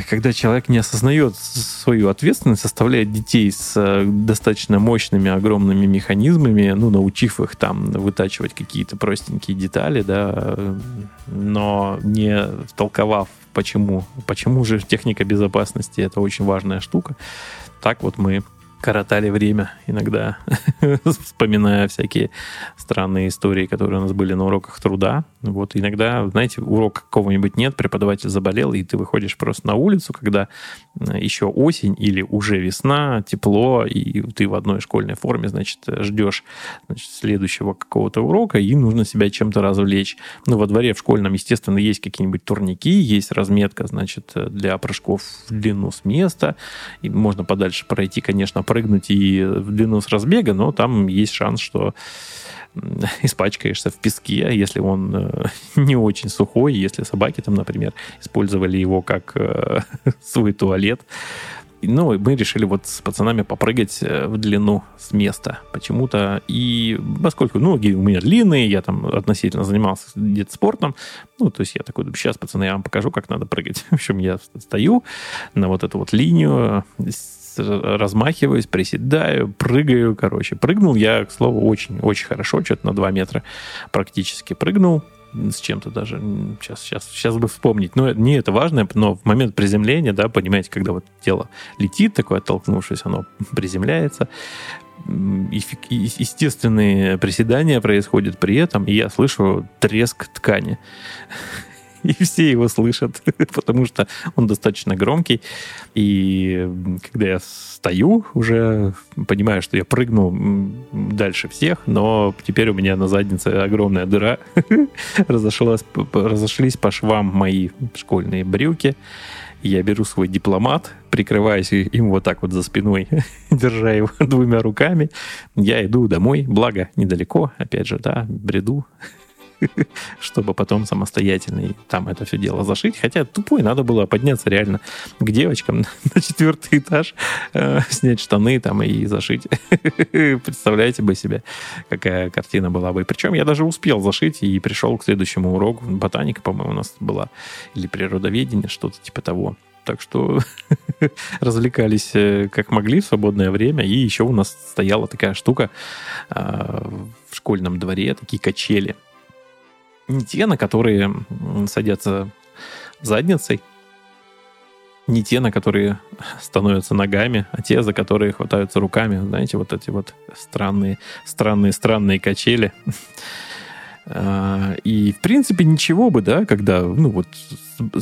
S1: когда человек не осознает свою ответственность, оставляет детей с э, достаточно мощными, огромными механизмами, ну, научив их там вытачивать какие-то простенькие детали, да, но не втолковав, почему, почему же техника безопасности это очень важная штука. Так вот мы коротали время иногда, вспоминая всякие странные истории, которые у нас были на уроках труда. Вот иногда, знаете, урок какого-нибудь нет, преподаватель заболел, и ты выходишь просто на улицу, когда э, еще осень или уже весна, тепло, и ты в одной школьной форме, значит, ждешь значит, следующего какого-то урока, и нужно себя чем-то развлечь. Ну, во дворе в школьном, естественно, есть какие-нибудь турники, есть разметка, значит, для прыжков в длину с места, и можно подальше пройти, конечно, прыгнуть и в длину с разбега, но там есть шанс, что испачкаешься в песке, если он э, не очень сухой, если собаки там, например, использовали его как э, свой туалет. Ну, мы решили вот с пацанами попрыгать э, в длину с места почему-то. И поскольку ноги у меня длинные, я там относительно занимался где-то спортом, ну, то есть я такой, сейчас, пацаны, я вам покажу, как надо прыгать. В общем, я стою на вот эту вот линию, размахиваюсь, приседаю, прыгаю, короче. Прыгнул я, к слову, очень-очень хорошо, что-то на 2 метра практически прыгнул с чем-то даже. Сейчас, сейчас, сейчас бы вспомнить. Но не это важно, но в момент приземления, да, понимаете, когда вот тело летит, такое оттолкнувшись, оно приземляется, естественные приседания происходят при этом, и я слышу треск ткани. и все его слышат, потому что он достаточно громкий. И когда я стою, уже понимаю, что я прыгну дальше всех, но теперь у меня на заднице огромная дыра. Разошлась, разошлись по швам мои школьные брюки. Я беру свой дипломат, прикрываюсь им вот так вот за спиной, держа его двумя руками. Я иду домой, благо недалеко, опять же, да, бреду чтобы потом самостоятельно там это все дело зашить. Хотя тупой, надо было подняться реально к девочкам на четвертый этаж, э, снять штаны там и зашить. Представляете бы себе, какая картина была бы. Причем я даже успел зашить и пришел к следующему уроку. Ботаника, по-моему, у нас была. Или природоведение, что-то типа того. Так что развлекались э, как могли в свободное время. И еще у нас стояла такая штука э, в школьном дворе, такие качели не те, на которые садятся задницей, не те, на которые становятся ногами, а те, за которые хватаются руками. Знаете, вот эти вот странные, странные, странные качели. А, и, в принципе, ничего бы, да, когда, ну, вот,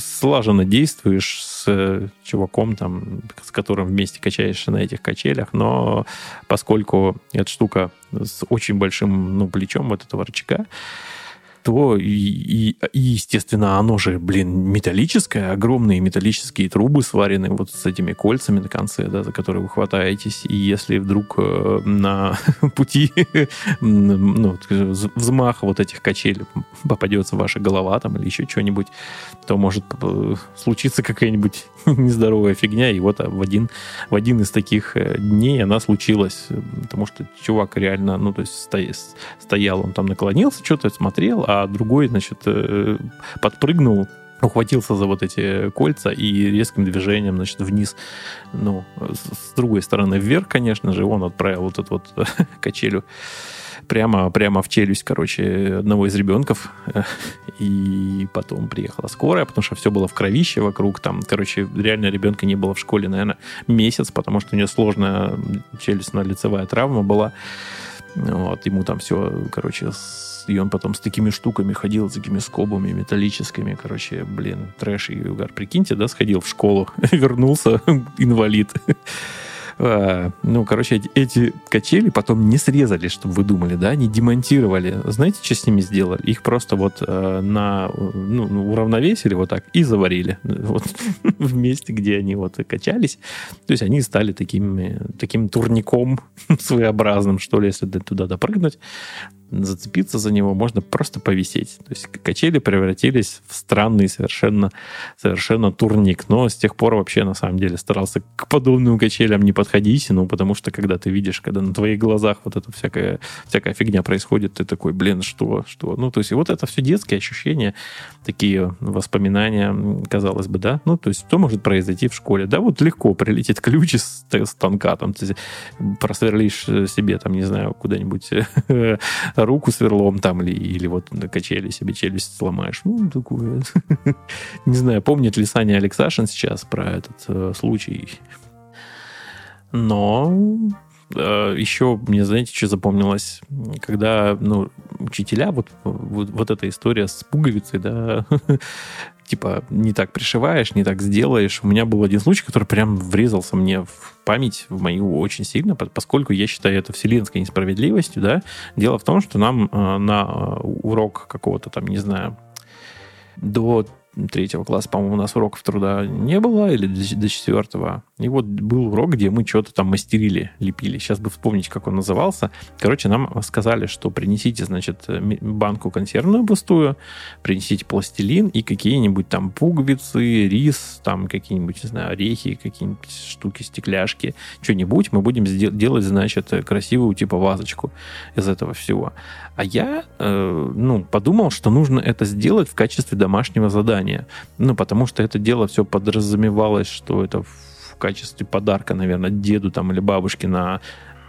S1: слаженно действуешь с чуваком, там, с которым вместе качаешься на этих качелях, но поскольку эта штука с очень большим, ну, плечом вот этого рычага, то и, и, и, естественно, оно же, блин, металлическое, огромные металлические трубы сварены вот с этими кольцами на конце, да, за которые вы хватаетесь. И если вдруг э, на пути ну, взмаха вот этих качелей попадется ваша голова там или еще что-нибудь, то может э, случиться какая-нибудь нездоровая фигня. И вот в один, в один из таких э, дней она случилась, потому что чувак реально, ну, то есть стоял, он там наклонился, что-то смотрел, а другой, значит, э, подпрыгнул, ухватился за вот эти кольца и резким движением, значит, вниз, ну, с другой стороны вверх, конечно же, он отправил вот эту вот качелю прямо, прямо в челюсть, короче, одного из ребенков. И потом приехала скорая, потому что все было в кровище вокруг. Там, короче, реально ребенка не было в школе, наверное, месяц, потому что у нее сложная челюстно-лицевая травма была. Вот, ему там все, короче, и он потом с такими штуками ходил, с такими скобами металлическими, короче, блин, трэш и угар. Прикиньте, да, сходил в школу, вернулся инвалид. А, ну, короче, эти, качели потом не срезали, чтобы вы думали, да, не демонтировали. Знаете, что с ними сделали? Их просто вот э, на, ну, ну уравновесили вот так и заварили. Вот в месте, где они вот качались. То есть они стали такими, таким турником своеобразным, что ли, если туда допрыгнуть зацепиться за него, можно просто повисеть. То есть качели превратились в странный совершенно, совершенно турник. Но с тех пор вообще, на самом деле, старался к подобным качелям не подходить, ну, потому что когда ты видишь, когда на твоих глазах вот эта всякая, всякая фигня происходит, ты такой, блин, что, что? Ну, то есть вот это все детские ощущения, такие воспоминания, казалось бы, да? Ну, то есть что может произойти в школе? Да, вот легко прилетит ключ из станка, там, ты просверлишь себе, там, не знаю, куда-нибудь руку сверлом там или, или вот на качели себе челюсть сломаешь. Ну, такое. Не знаю, помнит ли Саня Алексашин сейчас про этот э, случай. Но э, еще мне, знаете, что запомнилось? Когда ну, учителя, вот, вот, вот эта история с пуговицей, да, типа не так пришиваешь, не так сделаешь. У меня был один случай, который прям врезался мне в память, в мою очень сильно, поскольку я считаю это вселенской несправедливостью, да. Дело в том, что нам э, на э, урок какого-то там, не знаю, до третьего класса, по-моему, у нас уроков труда не было, или до четвертого. И вот был урок, где мы что-то там мастерили, лепили. Сейчас бы вспомнить, как он назывался. Короче, нам сказали, что принесите, значит, банку консервную пустую, принесите пластилин и какие-нибудь там пуговицы, рис, там какие-нибудь, не знаю, орехи, какие-нибудь штуки, стекляшки, что-нибудь. Мы будем делать, значит, красивую типа вазочку из этого всего. А я, э, ну, подумал, что нужно это сделать в качестве домашнего задания. Ну, потому что это дело все подразумевалось, что это в качестве подарка, наверное, деду там или бабушке на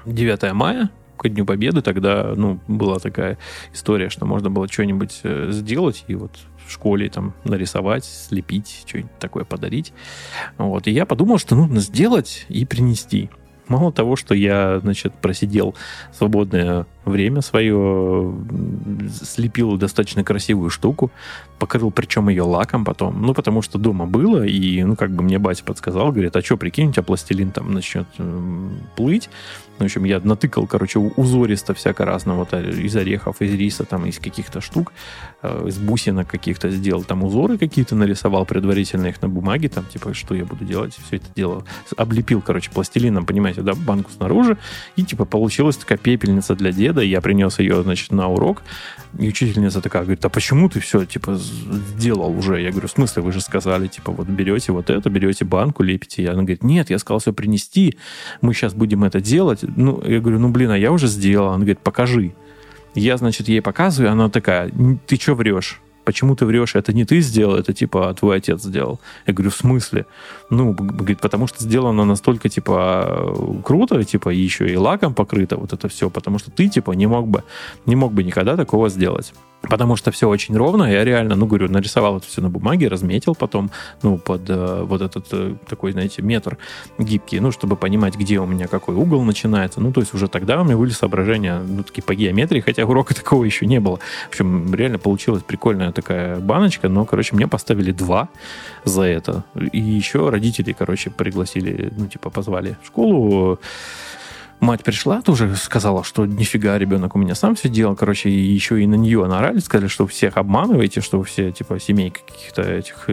S1: 9 мая, к Дню Победы, тогда, ну, была такая история, что можно было что-нибудь э, сделать и вот в школе там нарисовать, слепить, что-нибудь такое подарить. Вот. И я подумал, что нужно сделать и принести. Мало того, что я, значит, просидел свободное время свое, слепил достаточно красивую штуку, покрыл причем ее лаком потом, ну, потому что дома было, и, ну, как бы мне батя подсказал, говорит, а что, прикинь, у тебя пластилин там начнет э, плыть. В общем, я натыкал, короче, узористо всяко разного, вот э, из орехов, из риса, там, из каких-то штук, э, из бусинок каких-то сделал, там узоры какие-то нарисовал предварительно их на бумаге, там, типа, что я буду делать, все это дело. Облепил, короче, пластилином, понимаете, да, банку снаружи, и, типа, получилась такая пепельница для деда, деда, я принес ее, значит, на урок, и учительница такая говорит, а почему ты все, типа, сделал уже? Я говорю, в смысле, вы же сказали, типа, вот берете вот это, берете банку, лепите. И она говорит, нет, я сказал все принести, мы сейчас будем это делать. Ну, я говорю, ну, блин, а я уже сделал. Она говорит, покажи. Я, значит, ей показываю, она такая, ты что врешь? Почему ты врешь, это не ты сделал, это типа твой отец сделал. Я говорю, в смысле? Ну, говорит, потому что сделано настолько, типа, круто, типа, еще и лаком покрыто вот это все, потому что ты, типа, не мог бы, не мог бы никогда такого сделать потому что все очень ровно. Я реально, ну, говорю, нарисовал это все на бумаге, разметил потом, ну, под э, вот этот э, такой, знаете, метр гибкий, ну, чтобы понимать, где у меня какой угол начинается. Ну, то есть уже тогда у меня были соображения, ну, такие по геометрии, хотя урока такого еще не было. В общем, реально получилась прикольная такая баночка, но, короче, мне поставили два за это. И еще родители, короче, пригласили, ну, типа, позвали в школу мать пришла, тоже сказала, что нифига, ребенок у меня сам все делал. Короче, и еще и на нее нарали, сказали, что всех обманываете, что все, типа, семейка каких-то этих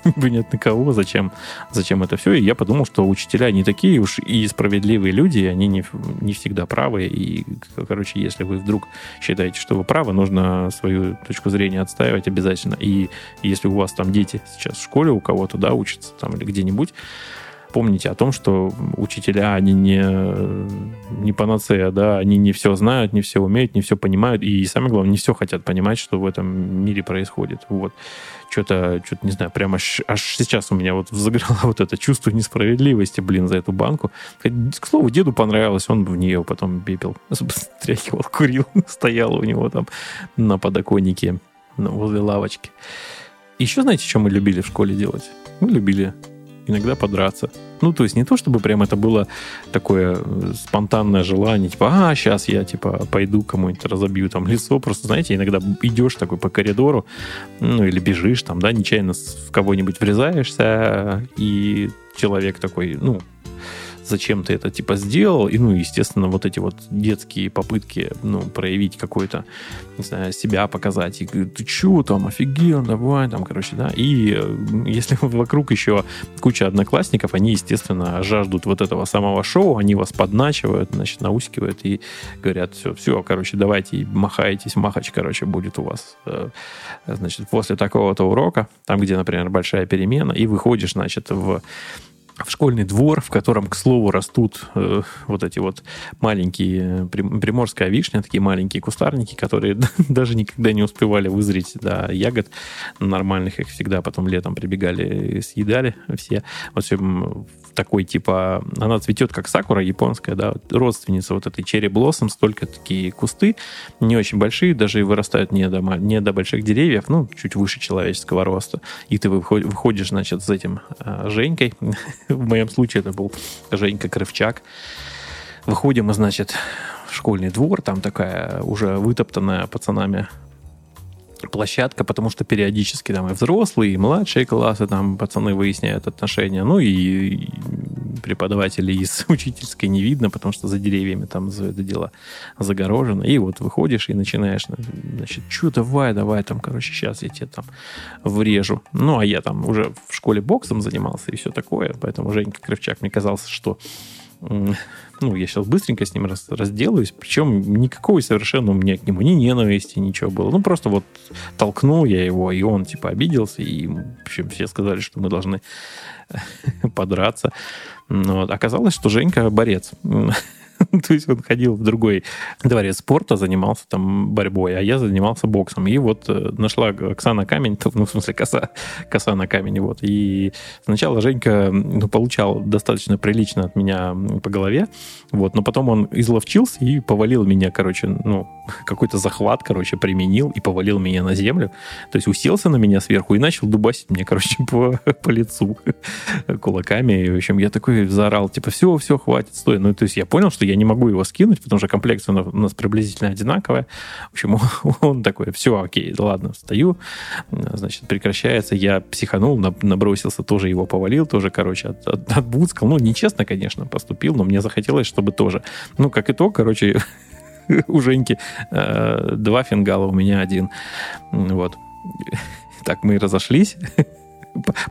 S1: непонятно кого, зачем, зачем это все. И я подумал, что учителя не такие уж и справедливые люди, они не, не всегда правы. И, короче, если вы вдруг считаете, что вы правы, нужно свою точку зрения отстаивать обязательно. И если у вас там дети сейчас в школе у кого-то, да, учатся там или где-нибудь, помните о том, что учителя, они не, не панацея, да, они не все знают, не все умеют, не все понимают, и самое главное, не все хотят понимать, что в этом мире происходит. Вот. Что-то, что-то, не знаю, прямо аж, аж сейчас у меня вот взыграло вот это чувство несправедливости, блин, за эту банку. К слову, деду понравилось, он в нее потом пепел стряхивал, курил, стоял у него там на подоконнике возле лавочки. Еще знаете, что мы любили в школе делать? Мы любили иногда подраться. Ну, то есть не то, чтобы прям это было такое э, спонтанное желание, типа, а, сейчас я, типа, пойду кому-нибудь разобью там лицо. Просто, знаете, иногда идешь такой по коридору, ну, или бежишь там, да, нечаянно в кого-нибудь врезаешься, и человек такой, ну, зачем ты это типа сделал, и, ну, естественно, вот эти вот детские попытки, ну, проявить какой-то, не знаю, себя показать, и ты чё там, офигел, давай, там, короче, да, и э, если вокруг еще куча одноклассников, они, естественно, жаждут вот этого самого шоу, они вас подначивают, значит, наускивают и говорят, все, все, короче, давайте, махайтесь, махач, короче, будет у вас, э, значит, после такого-то урока, там, где, например, большая перемена, и выходишь, значит, в в школьный двор, в котором, к слову, растут э, вот эти вот маленькие приморская вишня, такие маленькие кустарники, которые даже никогда не успевали вызреть до ягод нормальных, их всегда потом летом прибегали и съедали все. Вот все такой, типа, она цветет как сакура японская, да, родственница вот этой черри блоссом, столько такие кусты, не очень большие, даже и вырастают не до, не до больших деревьев, ну, чуть выше человеческого роста. И ты выходишь, значит, с этим э, Женькой, в моем случае это был Женька Крывчак, выходим мы, значит, в школьный двор, там такая уже вытоптанная пацанами площадка, потому что периодически там и взрослые, и младшие классы, там пацаны выясняют отношения, ну и преподавателей из учительской не видно, потому что за деревьями там за это дело загорожено. И вот выходишь и начинаешь, значит, что давай, давай, там, короче, сейчас я тебе там врежу. Ну, а я там уже в школе боксом занимался и все такое, поэтому Женька Кривчак мне казался, что ну, я сейчас быстренько с ним раз, разделаюсь, причем никакой совершенно у меня к нему ни ненависти, ничего было. Ну, просто вот толкнул я его, и он, типа, обиделся, и, в общем, все сказали, что мы должны подраться. Но оказалось, что Женька борец. То есть он ходил в другой дворец спорта, занимался там борьбой, а я занимался боксом. И вот э, нашла Оксана камень, ну, в смысле, коса, коса на камень, вот. И сначала Женька ну, получал достаточно прилично от меня по голове, вот, но потом он изловчился и повалил меня, короче, ну, какой-то захват, короче, применил и повалил меня на землю. То есть уселся на меня сверху и начал дубасить мне, короче, по, по лицу кулаками. И, в общем, я такой заорал, типа, все, все, хватит, стой. Ну, то есть я понял, что я не могу его скинуть, потому что комплекция у нас приблизительно одинаковая. В общем, он такой, все, окей, ладно, встаю, значит, прекращается. Я психанул, набросился, тоже его повалил, тоже, короче, от, от, отбудскал. Ну, нечестно, конечно, поступил, но мне захотелось, чтобы тоже. Ну, как итог, короче, у Женьки э, два фингала, у меня один. Вот. Так мы и разошлись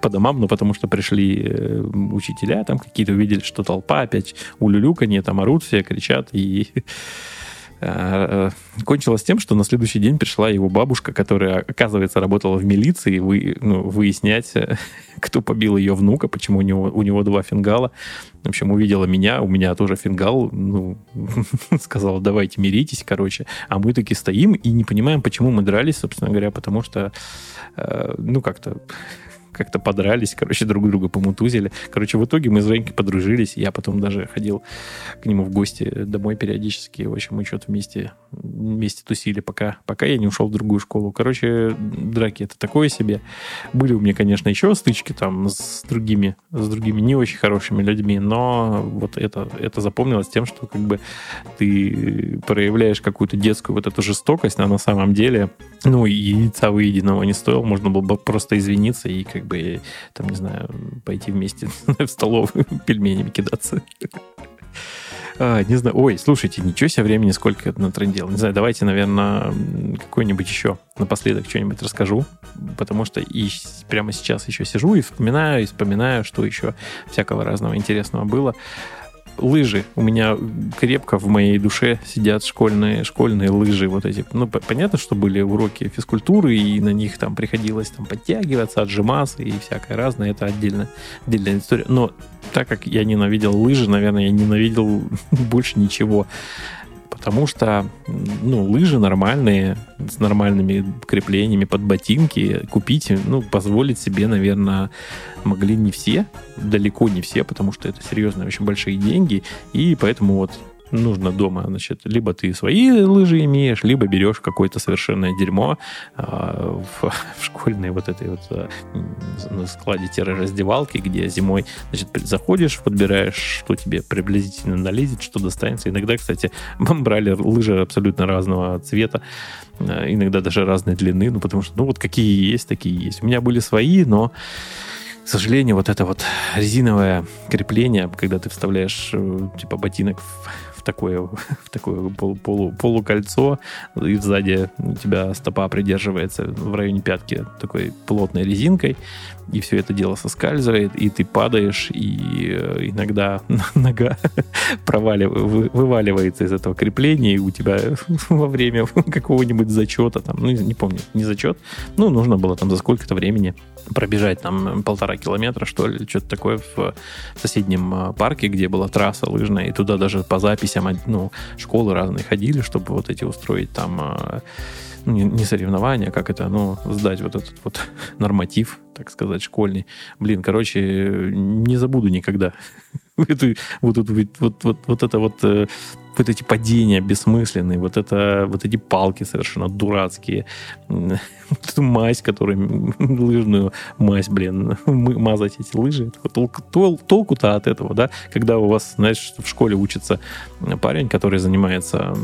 S1: по домам, ну, потому что пришли э, учителя там какие-то, увидели, что толпа опять улюлюканье, там орут все, кричат, и э, кончилось тем, что на следующий день пришла его бабушка, которая, оказывается, работала в милиции, вы, ну, выяснять, кто побил ее внука, почему у него, у него два фингала. В общем, увидела меня, у меня тоже фингал, ну, сказала, давайте миритесь, короче. А мы таки стоим и не понимаем, почему мы дрались, собственно говоря, потому что, э, ну, как-то как-то подрались, короче, друг друга помутузили. Короче, в итоге мы с Женькой подружились, я потом даже ходил к нему в гости домой периодически. В общем, мы что-то вместе, вместе тусили, пока, пока я не ушел в другую школу. Короче, драки это такое себе. Были у меня, конечно, еще стычки там с другими, с другими не очень хорошими людьми, но вот это, это запомнилось тем, что как бы ты проявляешь какую-то детскую вот эту жестокость, а на самом деле, ну, и яйца выеденного не стоило, можно было бы просто извиниться и как бы, там, не знаю, пойти вместе в столовую пельменями кидаться. А, не знаю. Ой, слушайте, ничего себе времени сколько это натрендел. Не знаю, давайте, наверное, какой-нибудь еще напоследок что-нибудь расскажу, потому что и прямо сейчас еще сижу и вспоминаю, и вспоминаю, что еще всякого разного интересного было лыжи. У меня крепко в моей душе сидят школьные, школьные лыжи вот эти. Ну, понятно, что были уроки физкультуры, и на них там приходилось там подтягиваться, отжиматься и всякое разное. Это отдельно, отдельная история. Но так как я ненавидел лыжи, наверное, я ненавидел больше ничего потому что ну, лыжи нормальные, с нормальными креплениями под ботинки купить, ну, позволить себе, наверное, могли не все, далеко не все, потому что это серьезные, очень большие деньги, и поэтому вот нужно дома, значит, либо ты свои лыжи имеешь, либо берешь какое-то совершенное дерьмо а, в, в школьной вот этой вот а, на складе-раздевалки, где зимой, значит, заходишь, подбираешь, что тебе приблизительно налезет, что достанется. Иногда, кстати, мы брали лыжи абсолютно разного цвета, а, иногда даже разной длины, ну, потому что, ну, вот какие есть, такие есть. У меня были свои, но к сожалению, вот это вот резиновое крепление, когда ты вставляешь э, типа ботинок в такое, в такое полу, полу, полукольцо, и сзади у тебя стопа придерживается в районе пятки такой плотной резинкой, и все это дело соскальзывает, и ты падаешь, и э, иногда нога проваливает, вываливается из этого крепления, и у тебя во время какого-нибудь зачета, там, ну, не помню, не зачет, ну, нужно было там за сколько-то времени пробежать там полтора километра, что ли, что-то такое в соседнем э, парке, где была трасса лыжная, и туда даже по записям, ну, школы разные ходили, чтобы вот эти устроить там э, не, не соревнования, как это, ну, сдать вот этот вот норматив, так сказать, школьный. Блин, короче, не забуду никогда. Вот, вот, вот, это вот э, вот эти падения бессмысленные, вот, это, вот эти палки совершенно дурацкие, вот эту мазь, которую, лыжную мазь, блин, мазать эти лыжи. Тол, толку-то от этого, да, когда у вас, знаешь, в школе учится парень, который занимается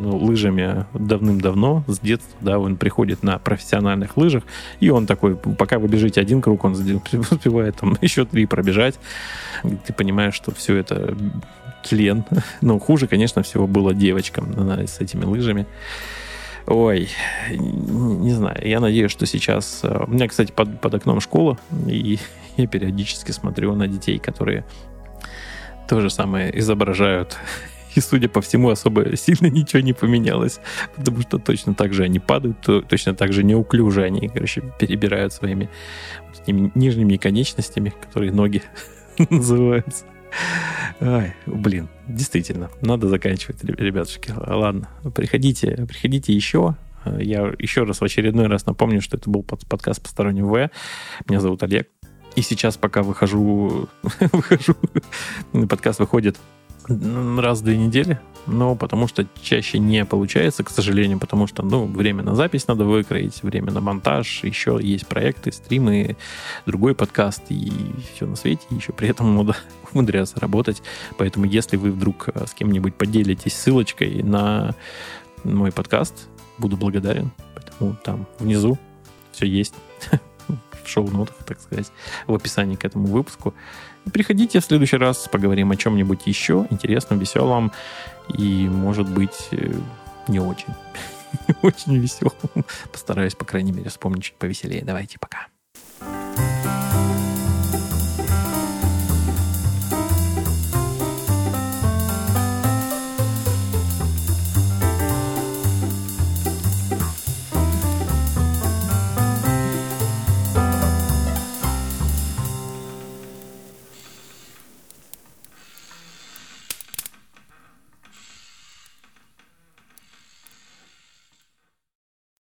S1: ну, лыжами давным-давно, с детства, да, он приходит на профессиональных лыжах, и он такой, пока вы бежите один круг, он успевает там еще три пробежать, ты понимаешь, что все это тлен. Но хуже, конечно, всего было девочкам с этими лыжами. Ой, не знаю. Я надеюсь, что сейчас... Э, у меня, кстати, под, под окном школа, и я периодически смотрю на детей, которые то же самое изображают. И, судя по всему, особо сильно ничего не поменялось. Потому что точно так же они падают, точно так же неуклюже они, короче, перебирают своими вот нижними конечностями, которые ноги называются. Ай, блин, действительно, надо заканчивать, ребятушки. Ладно, приходите, приходите еще. Я еще раз в очередной раз напомню, что это был подкаст «Посторонний В». Меня зовут Олег. И сейчас, пока выхожу, выхожу, подкаст выходит раз в две недели, но потому что чаще не получается, к сожалению, потому что, ну, время на запись надо выкроить, время на монтаж, еще есть проекты, стримы, другой подкаст и все на свете, еще при этом надо умудряться работать. Поэтому, если вы вдруг э, с кем-нибудь поделитесь ссылочкой на мой подкаст, буду благодарен. Поэтому там внизу все есть в шоу-нотах, так сказать, в описании к этому выпуску. Приходите в следующий раз, поговорим о чем-нибудь еще интересном, веселом и, может быть, э, не очень. Очень веселом. Постараюсь, по крайней мере, вспомнить чуть повеселее. Давайте, пока. thank you